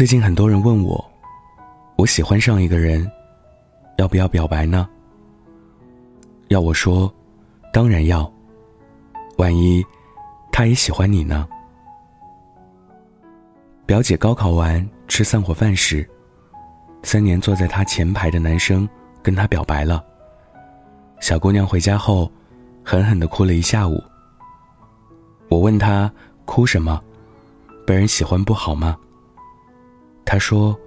最近很多人问我，我喜欢上一个人，要不要表白呢？要我说，当然要。万一他也喜欢你呢？表姐高考完吃散伙饭时，三年坐在她前排的男生跟她表白了。小姑娘回家后，狠狠的哭了一下午。我问她哭什么？被人喜欢不好吗？她说：“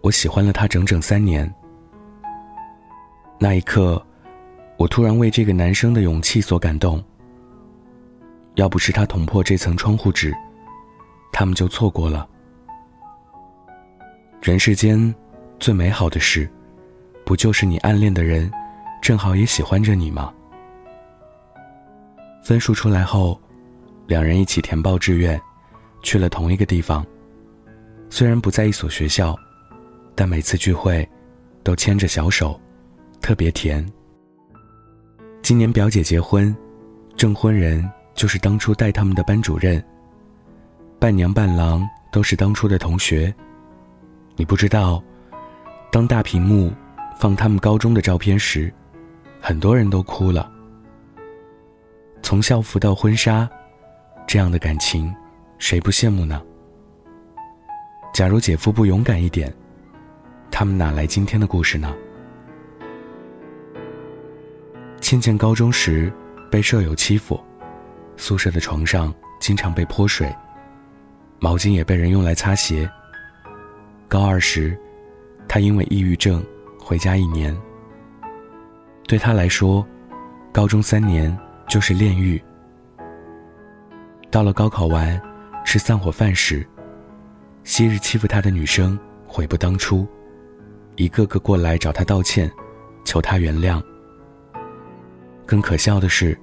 我喜欢了他整整三年。”那一刻，我突然为这个男生的勇气所感动。要不是他捅破这层窗户纸，他们就错过了。人世间最美好的事，不就是你暗恋的人，正好也喜欢着你吗？分数出来后，两人一起填报志愿，去了同一个地方。虽然不在一所学校，但每次聚会，都牵着小手，特别甜。今年表姐结婚，证婚人。就是当初带他们的班主任，伴娘伴郎都是当初的同学。你不知道，当大屏幕放他们高中的照片时，很多人都哭了。从校服到婚纱，这样的感情，谁不羡慕呢？假如姐夫不勇敢一点，他们哪来今天的故事呢？倩倩高中时被舍友欺负。宿舍的床上经常被泼水，毛巾也被人用来擦鞋。高二时，他因为抑郁症回家一年。对他来说，高中三年就是炼狱。到了高考完，吃散伙饭时，昔日欺负他的女生悔不当初，一个个过来找他道歉，求他原谅。更可笑的是。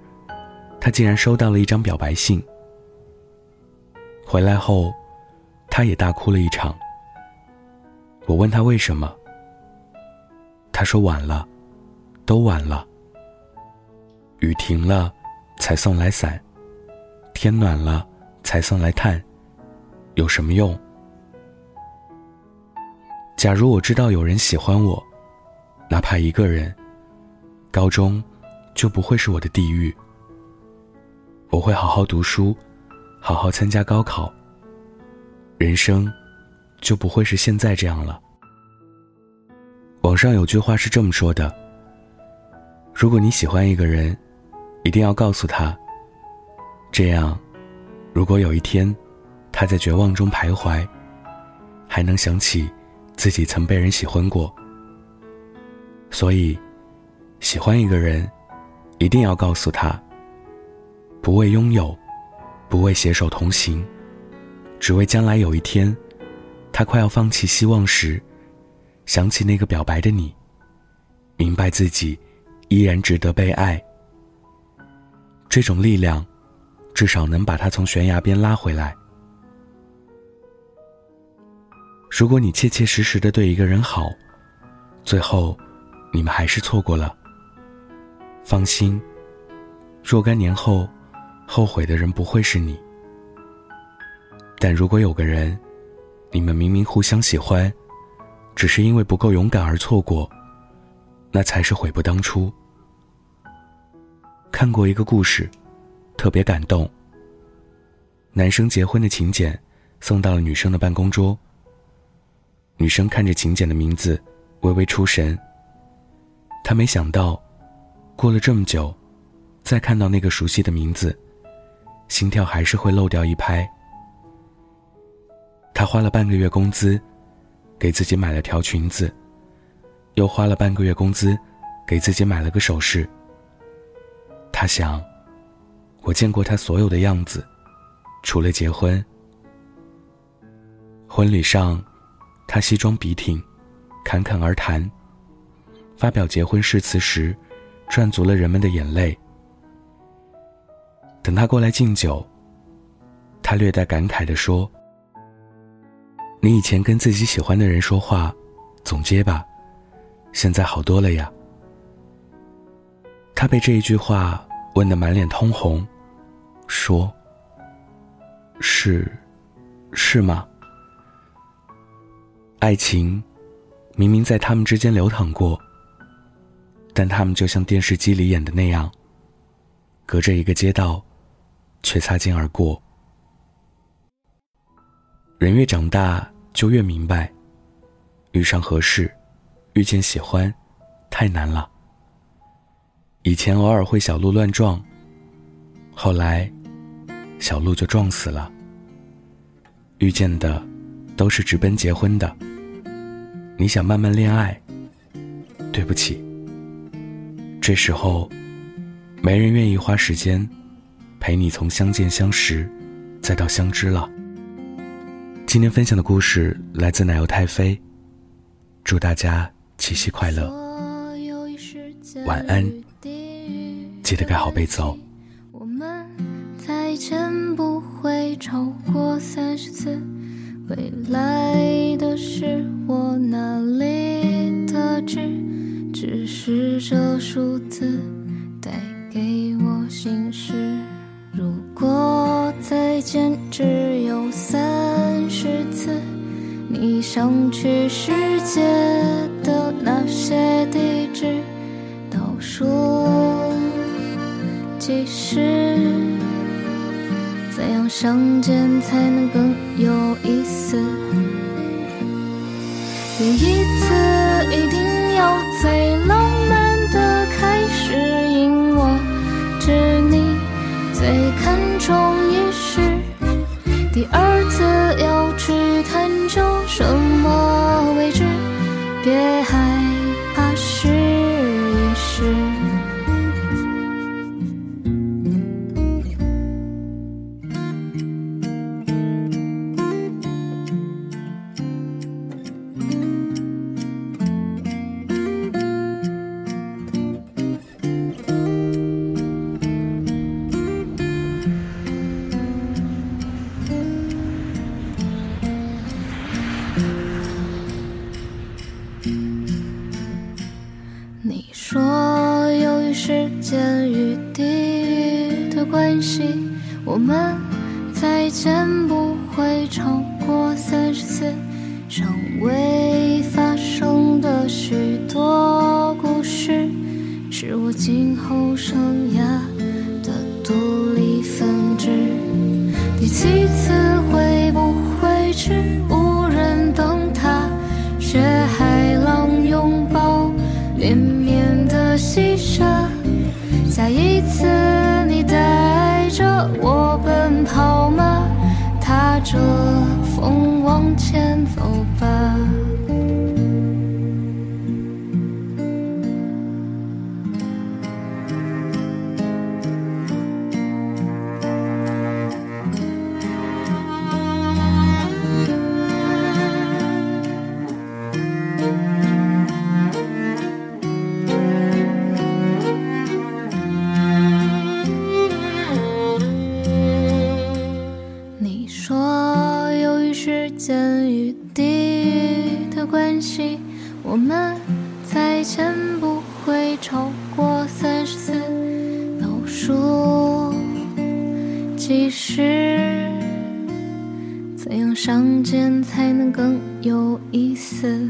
他竟然收到了一张表白信。回来后，他也大哭了一场。我问他为什么，他说晚了，都晚了。雨停了，才送来伞；天暖了，才送来炭，有什么用？假如我知道有人喜欢我，哪怕一个人，高中就不会是我的地狱。我会好好读书，好好参加高考。人生就不会是现在这样了。网上有句话是这么说的：如果你喜欢一个人，一定要告诉他。这样，如果有一天他在绝望中徘徊，还能想起自己曾被人喜欢过。所以，喜欢一个人，一定要告诉他。不为拥有，不为携手同行，只为将来有一天，他快要放弃希望时，想起那个表白的你，明白自己依然值得被爱。这种力量，至少能把他从悬崖边拉回来。如果你切切实实的对一个人好，最后你们还是错过了，放心，若干年后。后悔的人不会是你，但如果有个人，你们明明互相喜欢，只是因为不够勇敢而错过，那才是悔不当初。看过一个故事，特别感动。男生结婚的请柬送到了女生的办公桌，女生看着请柬的名字，微微出神。她没想到，过了这么久，再看到那个熟悉的名字。心跳还是会漏掉一拍。他花了半个月工资，给自己买了条裙子，又花了半个月工资，给自己买了个首饰。他想，我见过他所有的样子，除了结婚。婚礼上，他西装笔挺，侃侃而谈。发表结婚誓词时，赚足了人们的眼泪。等他过来敬酒，他略带感慨地说：“你以前跟自己喜欢的人说话，总结吧，现在好多了呀。”他被这一句话问得满脸通红，说：“是，是吗？爱情明明在他们之间流淌过，但他们就像电视机里演的那样，隔着一个街道，却擦肩而过。人越长大，就越明白，遇上合适，遇见喜欢，太难了。以前偶尔会小鹿乱撞，后来，小鹿就撞死了。遇见的，都是直奔结婚的。你想慢慢恋爱，对不起，这时候，没人愿意花时间，陪你从相见相识，再到相知了。今天分享的故事来自奶油太妃，祝大家七夕快乐，晚安，记得盖好被子哦。我们再见不会超过三十次，未来的事我哪里得知？只是这数字带给我心事。如果再见只有三。十次，你想去世界的那些地址，倒数计时，相见才能更有意思？第一次时间与地域的关系我们再见不会超过三十次，尚未发生的许多故事，是我今后生涯的独立分支。第七我奔跑吗？踏着风往前天与地的关系我们再见不会超过三十次，倒数计时，怎样相见才能更有意思？